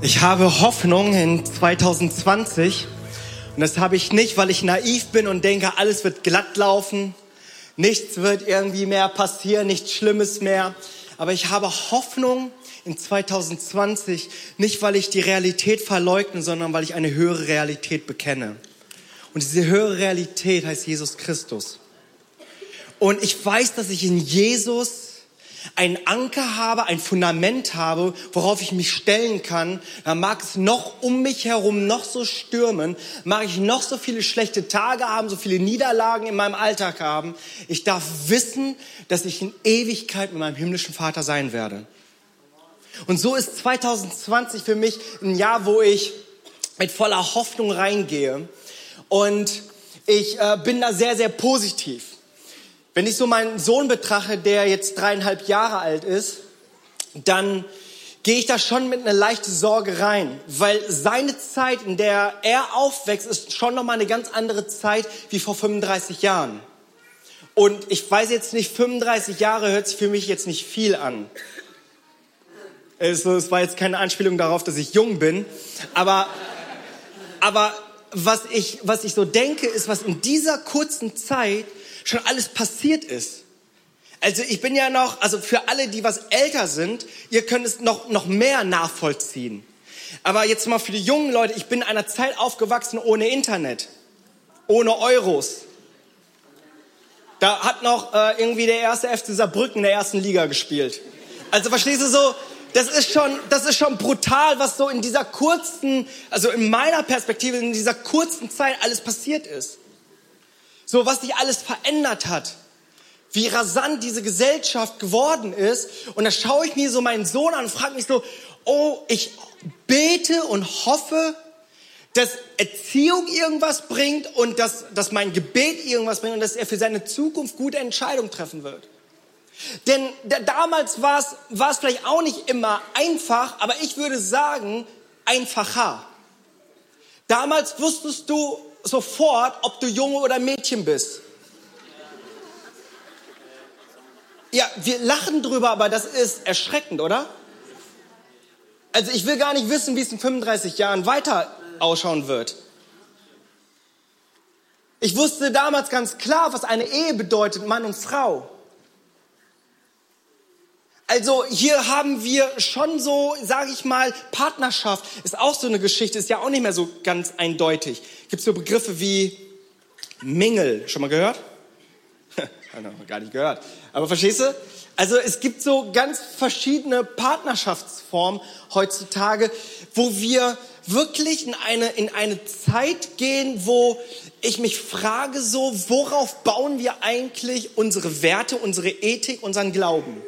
Ich habe Hoffnung in 2020 und das habe ich nicht, weil ich naiv bin und denke, alles wird glatt laufen, nichts wird irgendwie mehr passieren, nichts Schlimmes mehr. Aber ich habe Hoffnung in 2020 nicht, weil ich die Realität verleugne, sondern weil ich eine höhere Realität bekenne. Und diese höhere Realität heißt Jesus Christus. Und ich weiß, dass ich in Jesus einen Anker habe, ein Fundament habe, worauf ich mich stellen kann, dann mag es noch um mich herum noch so stürmen, mag ich noch so viele schlechte Tage haben, so viele Niederlagen in meinem Alltag haben. Ich darf wissen, dass ich in Ewigkeit mit meinem himmlischen Vater sein werde. Und so ist 2020 für mich ein Jahr, wo ich mit voller Hoffnung reingehe. Und ich äh, bin da sehr, sehr positiv. Wenn ich so meinen Sohn betrachte, der jetzt dreieinhalb Jahre alt ist, dann gehe ich da schon mit einer leichten Sorge rein, weil seine Zeit, in der er aufwächst, ist schon noch mal eine ganz andere Zeit wie vor 35 Jahren. Und ich weiß jetzt nicht, 35 Jahre hört sich für mich jetzt nicht viel an. Also, es war jetzt keine Anspielung darauf, dass ich jung bin, aber, aber was ich, was ich so denke, ist, was in dieser kurzen Zeit schon alles passiert ist. Also ich bin ja noch, also für alle, die was älter sind, ihr könnt es noch, noch mehr nachvollziehen. Aber jetzt mal für die jungen Leute, ich bin in einer Zeit aufgewachsen ohne Internet, ohne Euros. Da hat noch äh, irgendwie der erste FC Saarbrücken in der ersten Liga gespielt. Also verstehst du so, das ist schon, das ist schon brutal, was so in dieser kurzen, also in meiner Perspektive, in dieser kurzen Zeit alles passiert ist. So, was sich alles verändert hat. Wie rasant diese Gesellschaft geworden ist. Und da schaue ich mir so meinen Sohn an und frage mich so, oh, ich bete und hoffe, dass Erziehung irgendwas bringt und dass, dass mein Gebet irgendwas bringt und dass er für seine Zukunft gute Entscheidungen treffen wird. Denn damals war es, war es vielleicht auch nicht immer einfach, aber ich würde sagen, einfacher. Damals wusstest du, sofort, ob du Junge oder Mädchen bist. Ja, wir lachen drüber, aber das ist erschreckend, oder? Also ich will gar nicht wissen, wie es in 35 Jahren weiter ausschauen wird. Ich wusste damals ganz klar, was eine Ehe bedeutet, Mann und Frau. Also hier haben wir schon so, sage ich mal, Partnerschaft ist auch so eine Geschichte, ist ja auch nicht mehr so ganz eindeutig. Gibt es so Begriffe wie Mingel, schon mal gehört? noch gar nicht gehört. Aber verstehst du? Also es gibt so ganz verschiedene Partnerschaftsformen heutzutage, wo wir wirklich in eine, in eine Zeit gehen, wo ich mich frage so, worauf bauen wir eigentlich unsere Werte, unsere Ethik, unseren Glauben?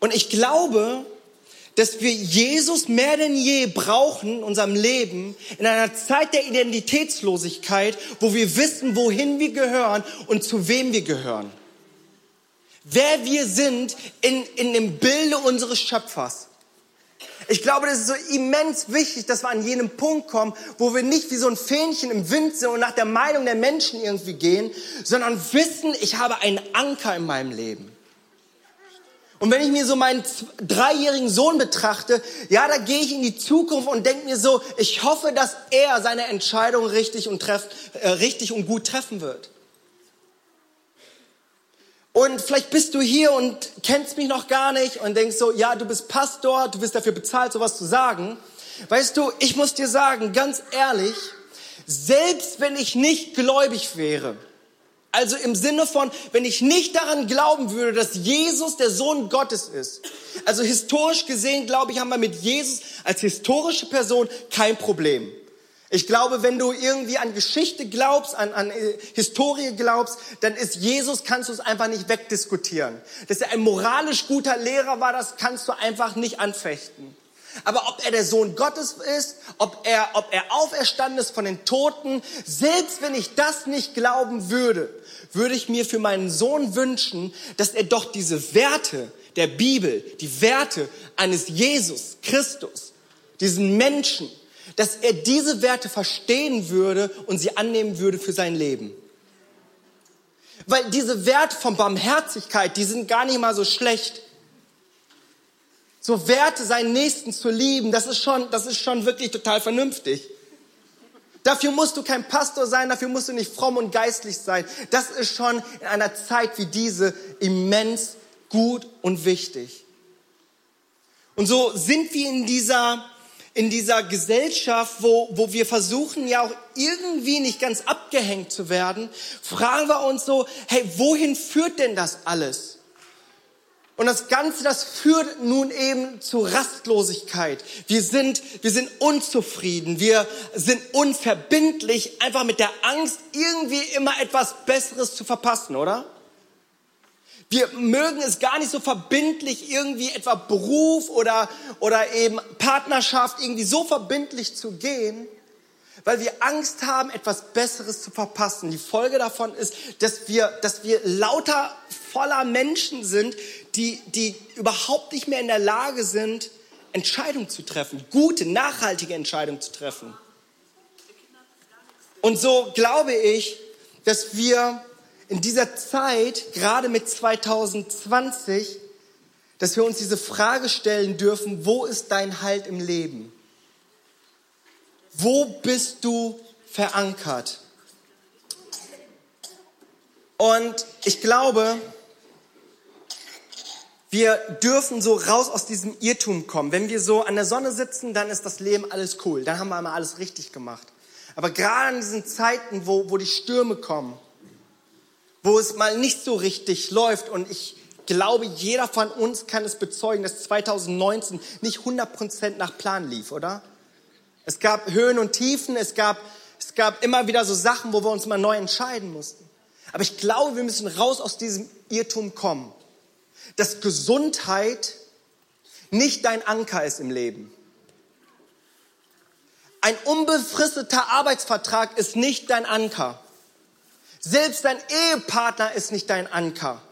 Und ich glaube, dass wir Jesus mehr denn je brauchen in unserem Leben, in einer Zeit der Identitätslosigkeit, wo wir wissen, wohin wir gehören und zu wem wir gehören. Wer wir sind in, in dem Bilde unseres Schöpfers. Ich glaube, das ist so immens wichtig, dass wir an jenem Punkt kommen, wo wir nicht wie so ein Fähnchen im Wind sind und nach der Meinung der Menschen irgendwie gehen, sondern wissen, ich habe einen Anker in meinem Leben. Und wenn ich mir so meinen dreijährigen Sohn betrachte, ja, da gehe ich in die Zukunft und denke mir so, ich hoffe, dass er seine Entscheidung richtig und, treff, äh, richtig und gut treffen wird. Und vielleicht bist du hier und kennst mich noch gar nicht und denkst so, ja, du bist Pastor, du bist dafür bezahlt, sowas zu sagen. Weißt du, ich muss dir sagen, ganz ehrlich, selbst wenn ich nicht gläubig wäre, also im Sinne von, wenn ich nicht daran glauben würde, dass Jesus der Sohn Gottes ist. Also historisch gesehen, glaube ich, haben wir mit Jesus als historische Person kein Problem. Ich glaube, wenn du irgendwie an Geschichte glaubst, an, an äh, Historie glaubst, dann ist Jesus, kannst du es einfach nicht wegdiskutieren. Dass er ein moralisch guter Lehrer war, das kannst du einfach nicht anfechten. Aber ob er der Sohn Gottes ist, ob er, ob er auferstanden ist von den Toten, selbst wenn ich das nicht glauben würde, würde ich mir für meinen Sohn wünschen, dass er doch diese Werte der Bibel, die Werte eines Jesus Christus, diesen Menschen, dass er diese Werte verstehen würde und sie annehmen würde für sein Leben. Weil diese Werte von Barmherzigkeit, die sind gar nicht mal so schlecht. So Werte, seinen Nächsten zu lieben, das ist schon, das ist schon wirklich total vernünftig. Dafür musst du kein Pastor sein, dafür musst du nicht fromm und geistlich sein. Das ist schon in einer Zeit wie diese immens gut und wichtig. Und so sind wir in dieser, in dieser Gesellschaft, wo, wo wir versuchen ja auch irgendwie nicht ganz abgehängt zu werden, fragen wir uns so, hey, wohin führt denn das alles? Und das Ganze, das führt nun eben zu Rastlosigkeit. Wir sind, wir sind unzufrieden. Wir sind unverbindlich, einfach mit der Angst, irgendwie immer etwas Besseres zu verpassen, oder? Wir mögen es gar nicht so verbindlich, irgendwie etwa Beruf oder, oder eben Partnerschaft irgendwie so verbindlich zu gehen, weil wir Angst haben, etwas Besseres zu verpassen. Die Folge davon ist, dass wir, dass wir lauter voller Menschen sind, die, die überhaupt nicht mehr in der Lage sind, Entscheidungen zu treffen, gute, nachhaltige Entscheidungen zu treffen. Und so glaube ich, dass wir in dieser Zeit, gerade mit 2020, dass wir uns diese Frage stellen dürfen, wo ist dein Halt im Leben? Wo bist du verankert? Und ich glaube, wir dürfen so raus aus diesem Irrtum kommen. Wenn wir so an der Sonne sitzen, dann ist das Leben alles cool. Dann haben wir einmal alles richtig gemacht. Aber gerade in diesen Zeiten, wo, wo die Stürme kommen, wo es mal nicht so richtig läuft und ich glaube, jeder von uns kann es bezeugen, dass 2019 nicht 100% nach Plan lief, oder? Es gab Höhen und Tiefen, es gab, es gab immer wieder so Sachen, wo wir uns mal neu entscheiden mussten. Aber ich glaube, wir müssen raus aus diesem Irrtum kommen dass Gesundheit nicht dein Anker ist im Leben. Ein unbefristeter Arbeitsvertrag ist nicht dein Anker. Selbst dein Ehepartner ist nicht dein Anker.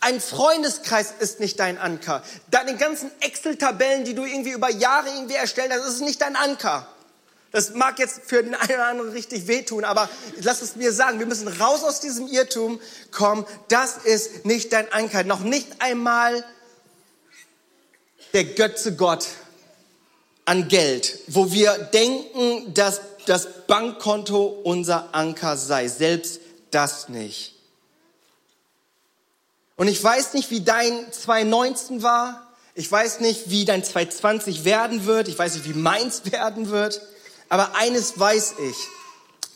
Ein Freundeskreis ist nicht dein Anker. Deine ganzen Excel-Tabellen, die du irgendwie über Jahre irgendwie erstellt hast, ist nicht dein Anker. Das mag jetzt für den einen oder anderen richtig wehtun, aber lass es mir sagen, wir müssen raus aus diesem Irrtum kommen. Das ist nicht dein Anker. Noch nicht einmal der Götze Gott an Geld, wo wir denken, dass das Bankkonto unser Anker sei. Selbst das nicht. Und ich weiß nicht, wie dein 2019 war. Ich weiß nicht, wie dein 2020 werden wird. Ich weiß nicht, wie meins werden wird. Aber eines weiß ich,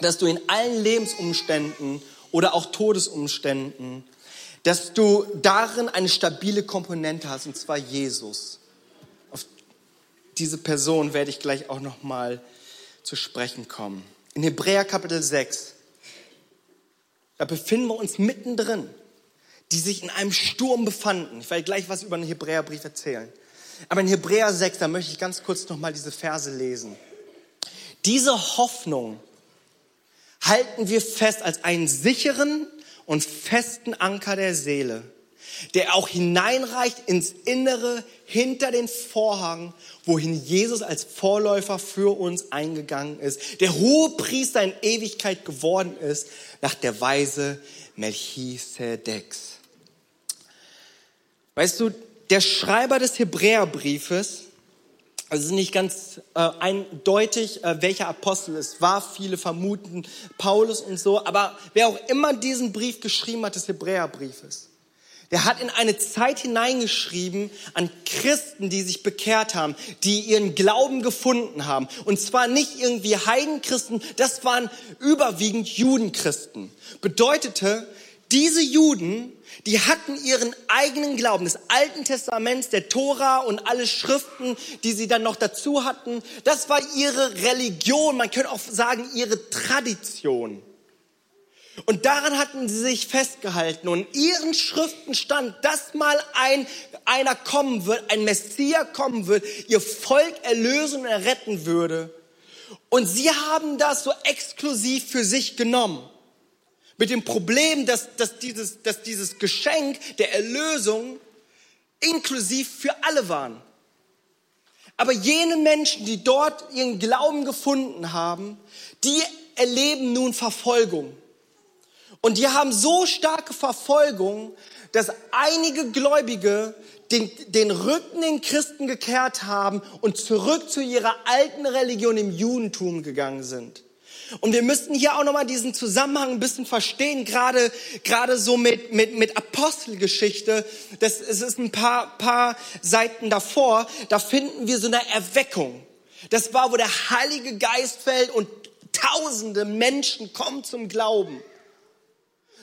dass du in allen Lebensumständen oder auch Todesumständen, dass du darin eine stabile Komponente hast, und zwar Jesus. Auf diese Person werde ich gleich auch noch mal zu sprechen kommen. In Hebräer Kapitel 6, da befinden wir uns mittendrin, die sich in einem Sturm befanden. Ich werde gleich was über den Hebräerbrief erzählen. Aber in Hebräer 6, da möchte ich ganz kurz noch mal diese Verse lesen. Diese Hoffnung halten wir fest als einen sicheren und festen Anker der Seele, der auch hineinreicht ins Innere hinter den Vorhang, wohin Jesus als Vorläufer für uns eingegangen ist, der hohe Priester in Ewigkeit geworden ist, nach der Weise Melchisedeks. Weißt du, der Schreiber des Hebräerbriefes also es ist nicht ganz äh, eindeutig, äh, welcher Apostel es war. Viele vermuten Paulus und so. Aber wer auch immer diesen Brief geschrieben hat, des Hebräerbriefes, der hat in eine Zeit hineingeschrieben an Christen, die sich bekehrt haben, die ihren Glauben gefunden haben. Und zwar nicht irgendwie Heidenchristen, das waren überwiegend Judenchristen. Bedeutete, diese Juden die hatten ihren eigenen Glauben des Alten Testaments, der Tora und alle Schriften, die sie dann noch dazu hatten. Das war ihre Religion, man könnte auch sagen ihre Tradition. Und daran hatten sie sich festgehalten. Und in ihren Schriften stand, dass mal ein, einer kommen wird, ein Messias kommen wird, ihr Volk erlösen und erretten würde. Und sie haben das so exklusiv für sich genommen. Mit dem Problem, dass, dass, dieses, dass dieses Geschenk der Erlösung inklusiv für alle waren. Aber jene Menschen, die dort ihren Glauben gefunden haben, die erleben nun Verfolgung. Und die haben so starke Verfolgung, dass einige Gläubige den, den Rücken den Christen gekehrt haben und zurück zu ihrer alten Religion im Judentum gegangen sind. Und wir müssten hier auch nochmal diesen Zusammenhang ein bisschen verstehen, gerade, gerade so mit, mit, mit Apostelgeschichte. Das, es ist ein paar, paar Seiten davor. Da finden wir so eine Erweckung. Das war, wo der Heilige Geist fällt und tausende Menschen kommen zum Glauben.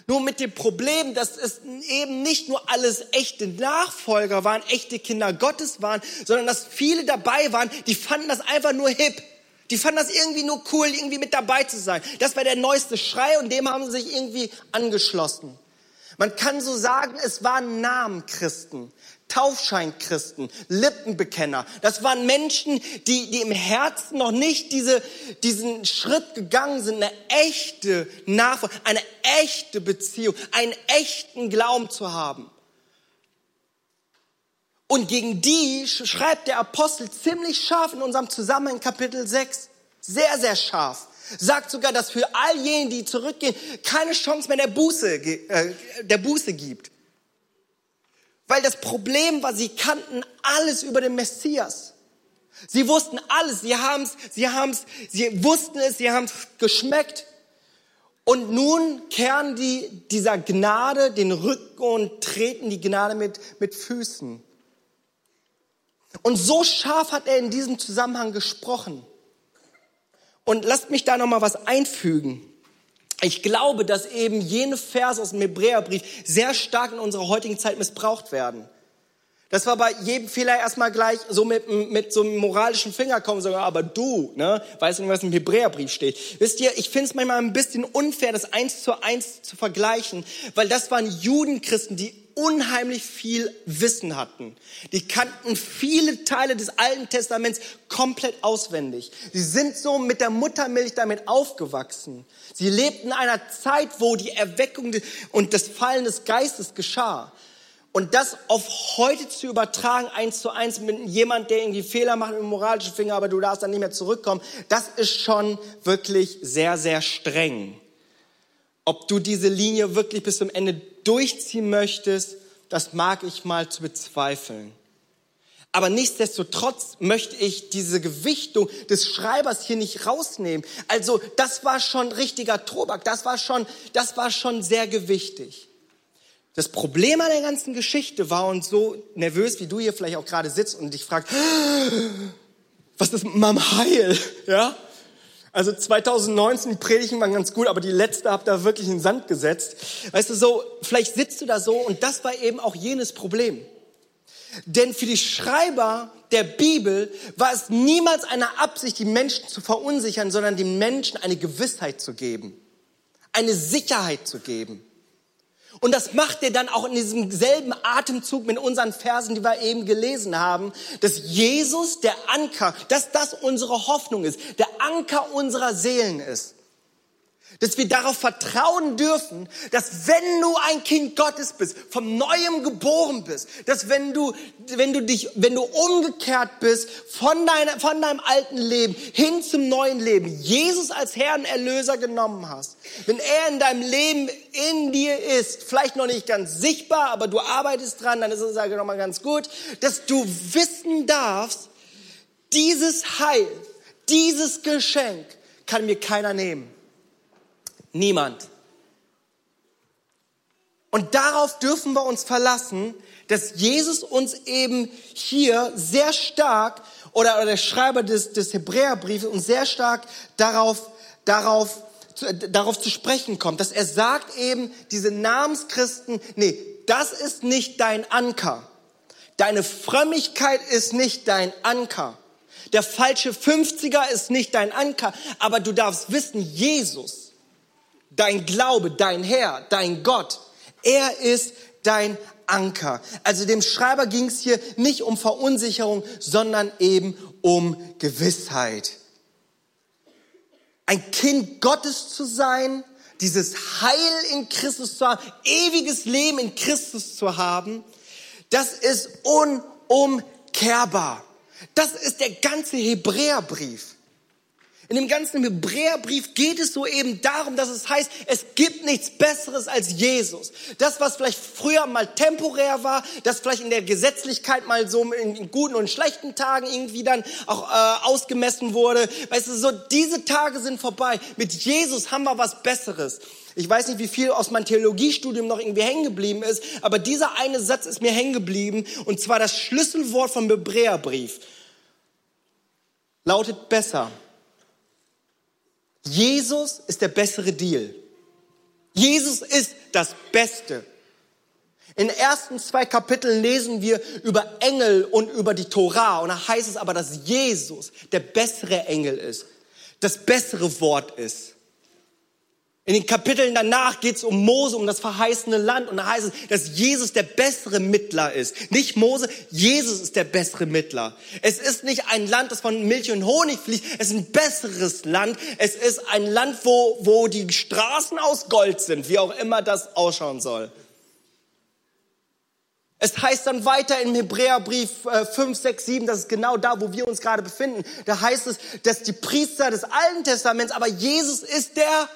Nur mit dem Problem, dass es eben nicht nur alles echte Nachfolger waren, echte Kinder Gottes waren, sondern dass viele dabei waren, die fanden das einfach nur hip. Die fanden das irgendwie nur cool, irgendwie mit dabei zu sein. Das war der neueste Schrei und dem haben sie sich irgendwie angeschlossen. Man kann so sagen, es waren Namenchristen, Taufscheinchristen, Lippenbekenner. Das waren Menschen, die, die im Herzen noch nicht diese, diesen Schritt gegangen sind, eine echte Nachfolge, eine echte Beziehung, einen echten Glauben zu haben. Und gegen die schreibt der Apostel ziemlich scharf in unserem Zusammenhang Kapitel 6. Sehr, sehr scharf. Sagt sogar, dass für all jene, die zurückgehen, keine Chance mehr der Buße, äh, der Buße gibt. Weil das Problem war, sie kannten alles über den Messias. Sie wussten alles, sie haben's, sie haben's, sie wussten es, sie haben's geschmeckt. Und nun kehren die dieser Gnade den Rücken und treten die Gnade mit, mit Füßen. Und so scharf hat er in diesem Zusammenhang gesprochen. Und lasst mich da noch mal was einfügen. Ich glaube, dass eben jene Verse aus dem Hebräerbrief sehr stark in unserer heutigen Zeit missbraucht werden. Das war bei jedem Fehler erstmal gleich so mit, mit so einem moralischen Finger kommen, sogar, aber du, ne, weißt du was im Hebräerbrief steht. Wisst ihr, ich finde es manchmal ein bisschen unfair, das eins zu eins zu vergleichen, weil das waren Judenchristen, die unheimlich viel Wissen hatten. Die kannten viele Teile des Alten Testaments komplett auswendig. Sie sind so mit der Muttermilch damit aufgewachsen. Sie lebten in einer Zeit, wo die Erweckung und das Fallen des Geistes geschah. Und das auf heute zu übertragen, eins zu eins mit jemand, der irgendwie Fehler macht mit dem moralischen Finger, aber du darfst dann nicht mehr zurückkommen, das ist schon wirklich sehr, sehr streng. Ob du diese Linie wirklich bis zum Ende durchziehen möchtest, das mag ich mal zu bezweifeln. Aber nichtsdestotrotz möchte ich diese Gewichtung des Schreibers hier nicht rausnehmen. Also, das war schon richtiger Tobak. Das war schon, das war schon sehr gewichtig. Das Problem an der ganzen Geschichte war und so nervös, wie du hier vielleicht auch gerade sitzt und dich fragst, was ist mit meinem Heil? Ja? Also 2019, die Predigen waren ganz gut, aber die letzte habt ihr wirklich in den Sand gesetzt. Weißt du, so, vielleicht sitzt du da so und das war eben auch jenes Problem. Denn für die Schreiber der Bibel war es niemals eine Absicht, die Menschen zu verunsichern, sondern den Menschen eine Gewissheit zu geben, eine Sicherheit zu geben. Und das macht er dann auch in diesem selben Atemzug mit unseren Versen, die wir eben gelesen haben, dass Jesus der Anker, dass das unsere Hoffnung ist, der Anker unserer Seelen ist dass wir darauf vertrauen dürfen, dass wenn du ein Kind Gottes bist, vom Neuem geboren bist, dass wenn du, wenn du dich, wenn du umgekehrt bist von, deiner, von deinem alten Leben hin zum neuen Leben, Jesus als Herrn Erlöser genommen hast, wenn er in deinem Leben in dir ist, vielleicht noch nicht ganz sichtbar, aber du arbeitest dran, dann ist es also nochmal ganz gut, dass du wissen darfst, dieses Heil, dieses Geschenk kann mir keiner nehmen. Niemand. Und darauf dürfen wir uns verlassen, dass Jesus uns eben hier sehr stark oder, oder der Schreiber des, des Hebräerbriefes uns sehr stark darauf, darauf, zu, darauf zu sprechen kommt, dass er sagt eben, diese Namenschristen, nee, das ist nicht dein Anker. Deine Frömmigkeit ist nicht dein Anker. Der falsche 50er ist nicht dein Anker, aber du darfst wissen, Jesus dein Glaube, dein Herr, dein Gott. Er ist dein Anker. Also dem Schreiber ging es hier nicht um Verunsicherung, sondern eben um Gewissheit. Ein Kind Gottes zu sein, dieses Heil in Christus zu haben, ewiges Leben in Christus zu haben, das ist unumkehrbar. Das ist der ganze Hebräerbrief. In dem ganzen Hebräerbrief geht es so eben darum, dass es heißt, es gibt nichts Besseres als Jesus. Das, was vielleicht früher mal temporär war, das vielleicht in der Gesetzlichkeit mal so in guten und schlechten Tagen irgendwie dann auch äh, ausgemessen wurde. Weißt du, so diese Tage sind vorbei. Mit Jesus haben wir was Besseres. Ich weiß nicht, wie viel aus meinem Theologiestudium noch irgendwie hängen geblieben ist, aber dieser eine Satz ist mir hängen geblieben und zwar das Schlüsselwort vom Hebräerbrief lautet besser. Jesus ist der bessere Deal. Jesus ist das Beste. In den ersten zwei Kapiteln lesen wir über Engel und über die Torah. Und da heißt es aber, dass Jesus der bessere Engel ist, das bessere Wort ist. In den Kapiteln danach geht es um Mose, um das verheißene Land. Und da heißt es, dass Jesus der bessere Mittler ist. Nicht Mose, Jesus ist der bessere Mittler. Es ist nicht ein Land, das von Milch und Honig fließt. Es ist ein besseres Land. Es ist ein Land, wo, wo die Straßen aus Gold sind, wie auch immer das ausschauen soll. Es heißt dann weiter im Hebräerbrief 5, 6, 7, das ist genau da, wo wir uns gerade befinden. Da heißt es, dass die Priester des Alten Testaments, aber Jesus ist der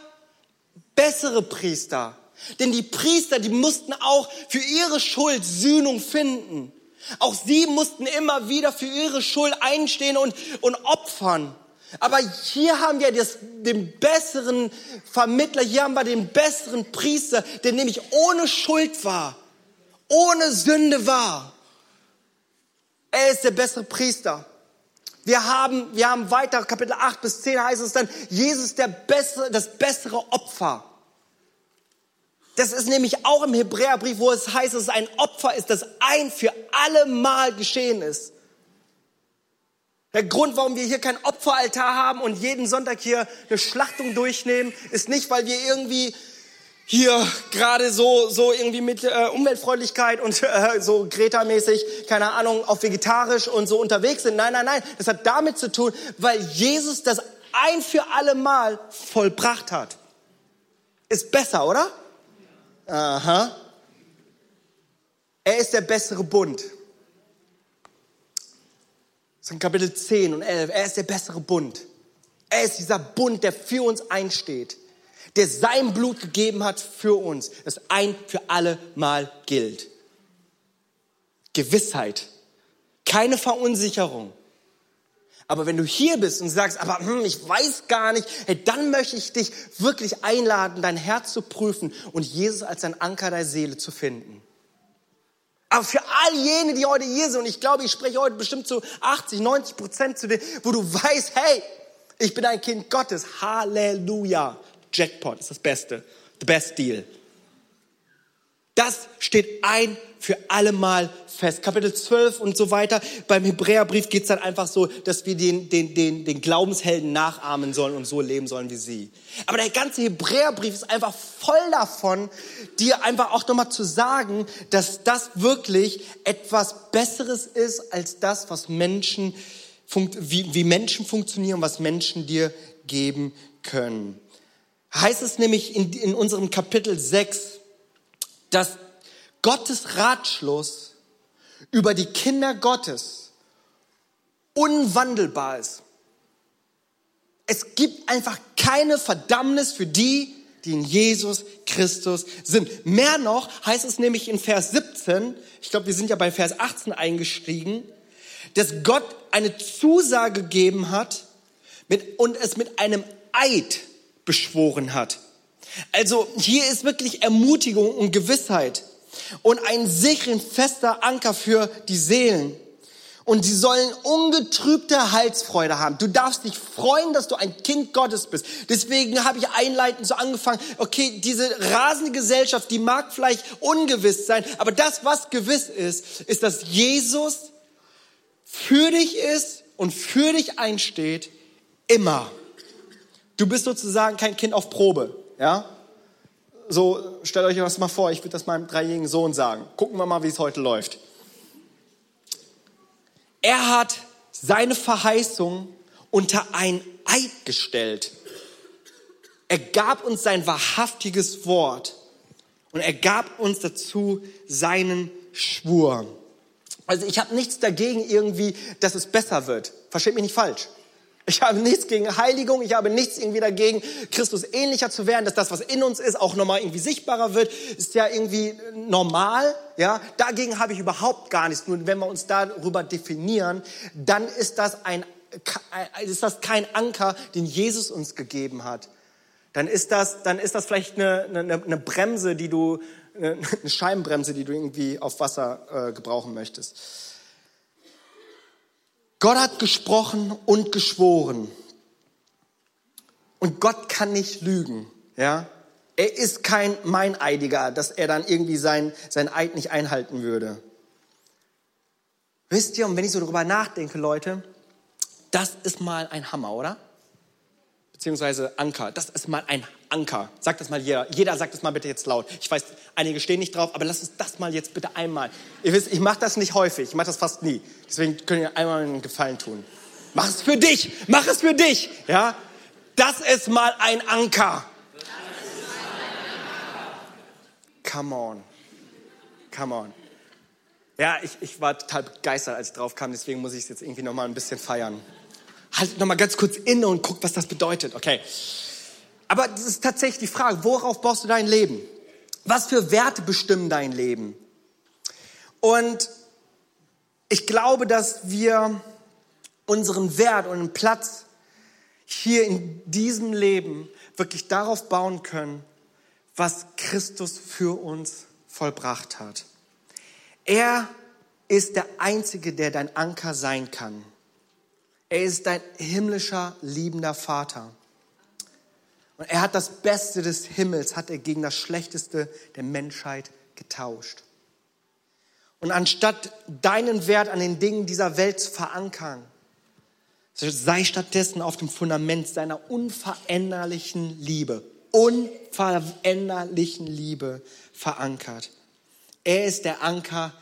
bessere Priester. Denn die Priester, die mussten auch für ihre Schuld Sühnung finden. Auch sie mussten immer wieder für ihre Schuld einstehen und, und opfern. Aber hier haben wir das, den besseren Vermittler, hier haben wir den besseren Priester, der nämlich ohne Schuld war, ohne Sünde war. Er ist der bessere Priester. Wir haben, wir haben weiter, Kapitel 8 bis 10 heißt es dann, Jesus der bessere, das bessere Opfer. Das ist nämlich auch im Hebräerbrief, wo es heißt, dass es ein Opfer ist, das ein für alle Mal geschehen ist. Der Grund, warum wir hier kein Opferaltar haben und jeden Sonntag hier eine Schlachtung durchnehmen, ist nicht, weil wir irgendwie hier gerade so so irgendwie mit äh, Umweltfreundlichkeit und äh, so Greta-mäßig, keine Ahnung, auf vegetarisch und so unterwegs sind. Nein, nein, nein, das hat damit zu tun, weil Jesus das ein für alle Mal vollbracht hat. Ist besser, oder? Aha. Er ist der bessere Bund. Das ist in Kapitel 10 und 11. Er ist der bessere Bund. Er ist dieser Bund, der für uns einsteht der sein Blut gegeben hat für uns, das ein für alle Mal gilt. Gewissheit, keine Verunsicherung. Aber wenn du hier bist und sagst, aber hm, ich weiß gar nicht, hey, dann möchte ich dich wirklich einladen, dein Herz zu prüfen und Jesus als dein Anker der Seele zu finden. Aber für all jene, die heute hier sind, und ich glaube, ich spreche heute bestimmt zu 80, 90 Prozent zu denen, wo du weißt, hey, ich bin ein Kind Gottes. Halleluja. Jackpot, ist das Beste. The best deal. Das steht ein für alle Mal fest. Kapitel 12 und so weiter. Beim Hebräerbrief geht es dann einfach so, dass wir den, den, den, den Glaubenshelden nachahmen sollen und so leben sollen wie sie. Aber der ganze Hebräerbrief ist einfach voll davon, dir einfach auch nochmal zu sagen, dass das wirklich etwas Besseres ist als das, was Menschen, wie, wie Menschen funktionieren, was Menschen dir geben können heißt es nämlich in, in unserem Kapitel 6, dass Gottes Ratschluss über die Kinder Gottes unwandelbar ist. Es gibt einfach keine Verdammnis für die, die in Jesus Christus sind. Mehr noch heißt es nämlich in Vers 17, ich glaube, wir sind ja bei Vers 18 eingestiegen, dass Gott eine Zusage gegeben hat mit, und es mit einem Eid beschworen hat. Also hier ist wirklich Ermutigung und Gewissheit und ein sicheren, fester Anker für die Seelen. Und sie sollen ungetrübte Heilsfreude haben. Du darfst dich freuen, dass du ein Kind Gottes bist. Deswegen habe ich einleitend so angefangen, okay, diese rasende Gesellschaft, die mag vielleicht ungewiss sein, aber das, was gewiss ist, ist, dass Jesus für dich ist und für dich einsteht, immer. Du bist sozusagen kein Kind auf Probe, ja? So, stellt euch das mal vor, ich würde das meinem dreijährigen Sohn sagen. Gucken wir mal, wie es heute läuft. Er hat seine Verheißung unter ein Eid gestellt. Er gab uns sein wahrhaftiges Wort und er gab uns dazu seinen Schwur. Also ich habe nichts dagegen irgendwie, dass es besser wird. Versteht mich nicht falsch. Ich habe nichts gegen Heiligung, ich habe nichts irgendwie dagegen, Christus ähnlicher zu werden, dass das, was in uns ist, auch nochmal irgendwie sichtbarer wird, ist ja irgendwie normal, ja. Dagegen habe ich überhaupt gar nichts. Nur wenn wir uns darüber definieren, dann ist das ein, ist das kein Anker, den Jesus uns gegeben hat. Dann ist das, dann ist das vielleicht eine, eine, eine Bremse, die du, eine Scheibenbremse, die du irgendwie auf Wasser äh, gebrauchen möchtest. Gott hat gesprochen und geschworen. Und Gott kann nicht lügen, ja. Er ist kein Meineidiger, dass er dann irgendwie sein, sein Eid nicht einhalten würde. Wisst ihr, und wenn ich so darüber nachdenke, Leute, das ist mal ein Hammer, oder? beziehungsweise Anker. Das ist mal ein Anker. Sagt das mal jeder. Jeder sagt das mal bitte jetzt laut. Ich weiß, einige stehen nicht drauf, aber lass uns das mal jetzt bitte einmal. Ihr wisst, ich mache das nicht häufig. Ich mache das fast nie. Deswegen könnt ihr einmal einen Gefallen tun. Mach es für dich. Mach es für dich. Ja? Das ist mal ein Anker. Come on. Come on. Ja, ich, ich war total begeistert, als ich drauf kam. Deswegen muss ich es jetzt irgendwie noch mal ein bisschen feiern halt noch mal ganz kurz inne und guck, was das bedeutet. Okay. Aber das ist tatsächlich die Frage, worauf baust du dein Leben? Was für Werte bestimmen dein Leben? Und ich glaube, dass wir unseren Wert und einen Platz hier in diesem Leben wirklich darauf bauen können, was Christus für uns vollbracht hat. Er ist der Einzige, der dein Anker sein kann. Er ist dein himmlischer, liebender Vater. Und er hat das Beste des Himmels, hat er gegen das Schlechteste der Menschheit getauscht. Und anstatt deinen Wert an den Dingen dieser Welt zu verankern, sei stattdessen auf dem Fundament seiner unveränderlichen Liebe, unveränderlichen Liebe verankert. Er ist der Anker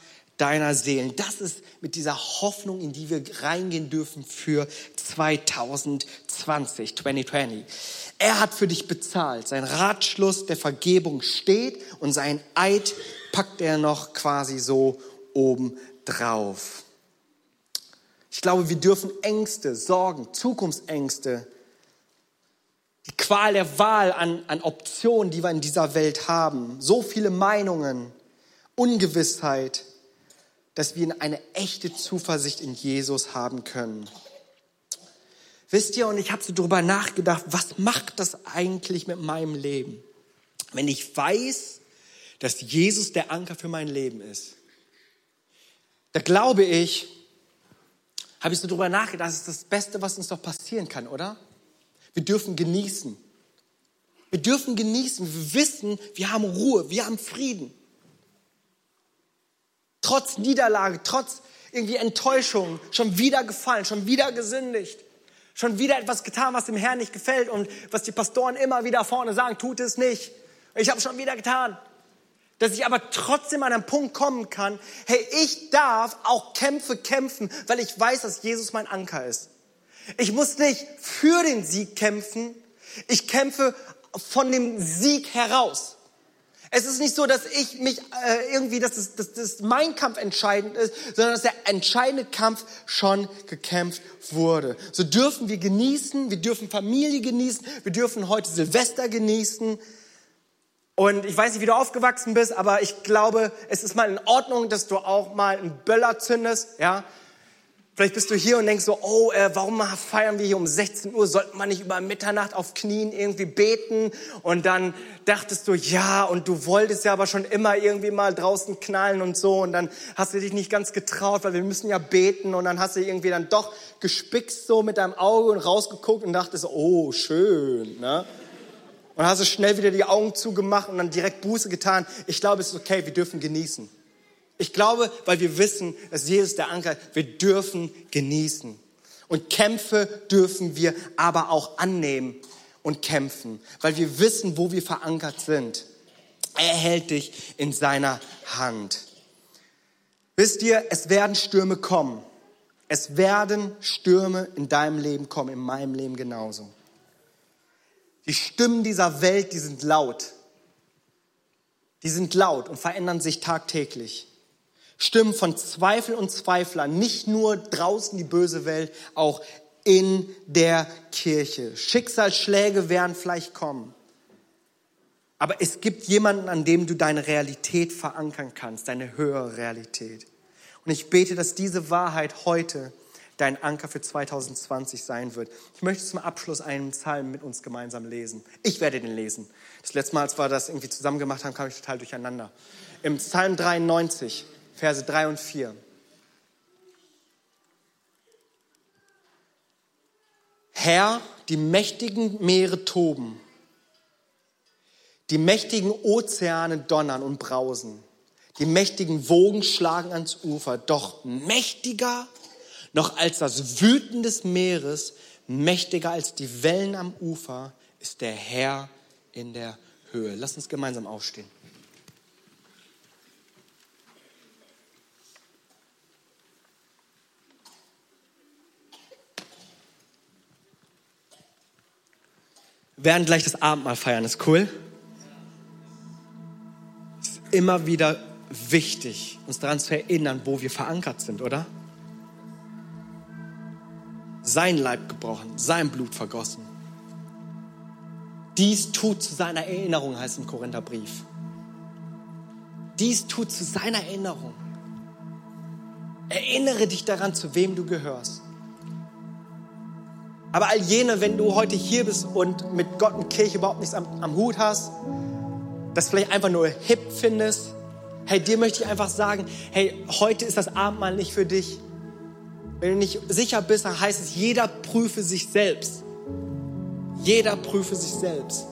deiner Seelen. Das ist mit dieser Hoffnung, in die wir reingehen dürfen für 2020, 2020. Er hat für dich bezahlt. Sein Ratschluss der Vergebung steht und sein Eid packt er noch quasi so oben drauf. Ich glaube, wir dürfen Ängste, Sorgen, Zukunftsängste, die Qual der Wahl an, an Optionen, die wir in dieser Welt haben, so viele Meinungen, Ungewissheit, dass wir eine echte Zuversicht in Jesus haben können. Wisst ihr, und ich habe so darüber nachgedacht, was macht das eigentlich mit meinem Leben, wenn ich weiß, dass Jesus der Anker für mein Leben ist? Da glaube ich, habe ich so darüber nachgedacht, das ist das Beste, was uns doch passieren kann, oder? Wir dürfen genießen. Wir dürfen genießen. Wir wissen, wir haben Ruhe, wir haben Frieden trotz Niederlage, trotz irgendwie Enttäuschung, schon wieder gefallen, schon wieder gesündigt, schon wieder etwas getan, was dem Herrn nicht gefällt und was die Pastoren immer wieder vorne sagen, tut es nicht. Ich habe schon wieder getan. Dass ich aber trotzdem an einen Punkt kommen kann, hey, ich darf auch Kämpfe kämpfen, weil ich weiß, dass Jesus mein Anker ist. Ich muss nicht für den Sieg kämpfen, ich kämpfe von dem Sieg heraus. Es ist nicht so, dass ich mich äh, irgendwie, dass, es, dass, dass mein Kampf entscheidend ist, sondern dass der entscheidende Kampf schon gekämpft wurde. So dürfen wir genießen, wir dürfen Familie genießen, wir dürfen heute Silvester genießen. Und ich weiß nicht, wie du aufgewachsen bist, aber ich glaube, es ist mal in Ordnung, dass du auch mal einen Böller zündest, ja. Vielleicht bist du hier und denkst so, oh, äh, warum feiern wir hier um 16 Uhr? Sollten wir nicht über Mitternacht auf Knien irgendwie beten? Und dann dachtest du, ja, und du wolltest ja aber schon immer irgendwie mal draußen knallen und so. Und dann hast du dich nicht ganz getraut, weil wir müssen ja beten. Und dann hast du irgendwie dann doch gespickst so mit deinem Auge und rausgeguckt und dachtest, oh, schön, ne? Und hast du schnell wieder die Augen zugemacht und dann direkt Buße getan. Ich glaube, es ist okay, wir dürfen genießen. Ich glaube, weil wir wissen, dass Jesus der Anker ist, wir dürfen genießen. Und Kämpfe dürfen wir aber auch annehmen und kämpfen, weil wir wissen, wo wir verankert sind. Er hält dich in seiner Hand. Wisst ihr, es werden Stürme kommen. Es werden Stürme in deinem Leben kommen, in meinem Leben genauso. Die Stimmen dieser Welt, die sind laut. Die sind laut und verändern sich tagtäglich. Stimmen von Zweifel und Zweiflern, nicht nur draußen die böse Welt, auch in der Kirche. Schicksalsschläge werden vielleicht kommen. Aber es gibt jemanden, an dem du deine Realität verankern kannst, deine höhere Realität. Und ich bete, dass diese Wahrheit heute dein Anker für 2020 sein wird. Ich möchte zum Abschluss einen Psalm mit uns gemeinsam lesen. Ich werde den lesen. Das letzte Mal, als wir das irgendwie zusammen gemacht haben, kam ich total durcheinander. Im Psalm 93, Verse 3 und 4. Herr, die mächtigen Meere toben, die mächtigen Ozeane donnern und brausen, die mächtigen Wogen schlagen ans Ufer, doch mächtiger noch als das Wüten des Meeres, mächtiger als die Wellen am Ufer, ist der Herr in der Höhe. Lass uns gemeinsam aufstehen. Werden gleich das Abendmahl feiern, ist cool? Es ist immer wieder wichtig, uns daran zu erinnern, wo wir verankert sind, oder? Sein Leib gebrochen, sein Blut vergossen. Dies tut zu seiner Erinnerung, heißt im Korintherbrief. Dies tut zu seiner Erinnerung. Erinnere dich daran, zu wem du gehörst. Aber all jene, wenn du heute hier bist und mit Gott und Kirche überhaupt nichts am, am Hut hast, das vielleicht einfach nur hip findest, hey, dir möchte ich einfach sagen, hey, heute ist das Abendmahl nicht für dich. Wenn du nicht sicher bist, dann heißt es, jeder prüfe sich selbst. Jeder prüfe sich selbst.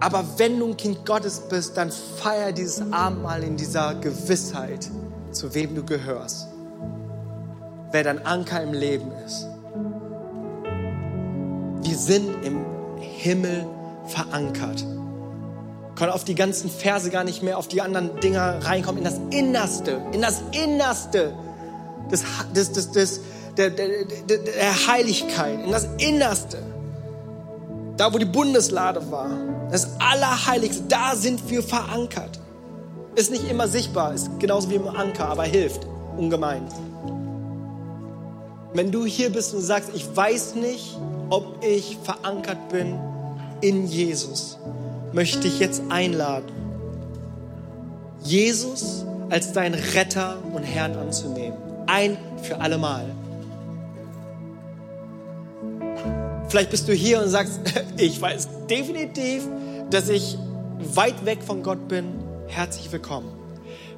Aber wenn du ein Kind Gottes bist, dann feier dieses Abendmahl in dieser Gewissheit, zu wem du gehörst. Wer dein Anker im Leben ist. Sind im Himmel verankert. Können auf die ganzen Verse gar nicht mehr, auf die anderen Dinger reinkommen, in das Innerste, in das Innerste des, des, des, des, der, der, der, der Heiligkeit, in das Innerste. Da, wo die Bundeslade war, das Allerheiligste, da sind wir verankert. Ist nicht immer sichtbar, ist genauso wie im Anker, aber hilft ungemein. Wenn du hier bist und sagst, ich weiß nicht, ob ich verankert bin in Jesus, möchte ich jetzt einladen, Jesus als dein Retter und Herrn anzunehmen. Ein für alle Mal. Vielleicht bist du hier und sagst, ich weiß definitiv, dass ich weit weg von Gott bin. Herzlich willkommen.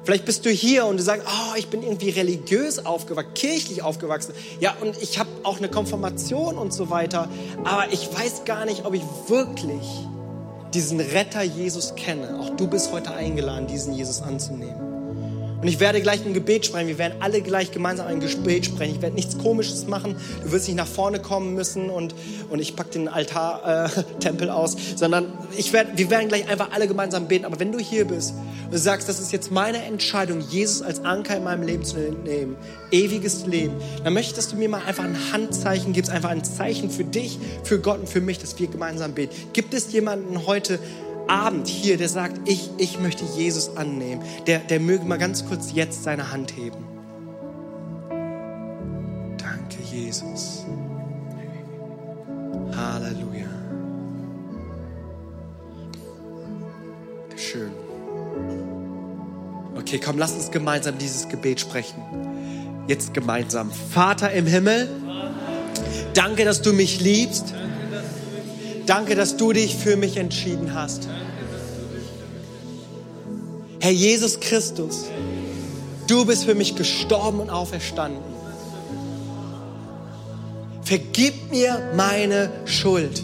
Vielleicht bist du hier und du sagst, oh, ich bin irgendwie religiös aufgewachsen, kirchlich aufgewachsen. Ja, und ich habe auch eine Konfirmation und so weiter. Aber ich weiß gar nicht, ob ich wirklich diesen Retter Jesus kenne. Auch du bist heute eingeladen, diesen Jesus anzunehmen. Und ich werde gleich ein Gebet sprechen. Wir werden alle gleich gemeinsam ein Gebet sprechen. Ich werde nichts Komisches machen. Du wirst nicht nach vorne kommen müssen und, und ich packe den Altar-Tempel äh, aus, sondern ich werd, wir werden gleich einfach alle gemeinsam beten. Aber wenn du hier bist und sagst, das ist jetzt meine Entscheidung, Jesus als Anker in meinem Leben zu nehmen, ewiges Leben, dann möchte ich, dass du mir mal einfach ein Handzeichen gibst, einfach ein Zeichen für dich, für Gott und für mich, dass wir gemeinsam beten. Gibt es jemanden heute, Abend hier, der sagt, ich, ich möchte Jesus annehmen, der, der möge mal ganz kurz jetzt seine Hand heben. Danke, Jesus. Halleluja. Okay, komm, lass uns gemeinsam dieses Gebet sprechen. Jetzt gemeinsam. Vater im Himmel, danke, dass du mich liebst. Danke, dass du dich für mich entschieden hast. Herr Jesus Christus, du bist für mich gestorben und auferstanden. Vergib mir meine Schuld.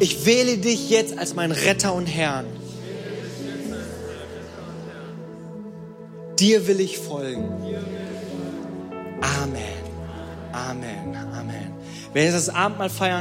Ich wähle dich jetzt als mein Retter und Herrn. Dir will ich folgen. Amen. Amen. Amen. Wenn wir das Abendmahl feiern,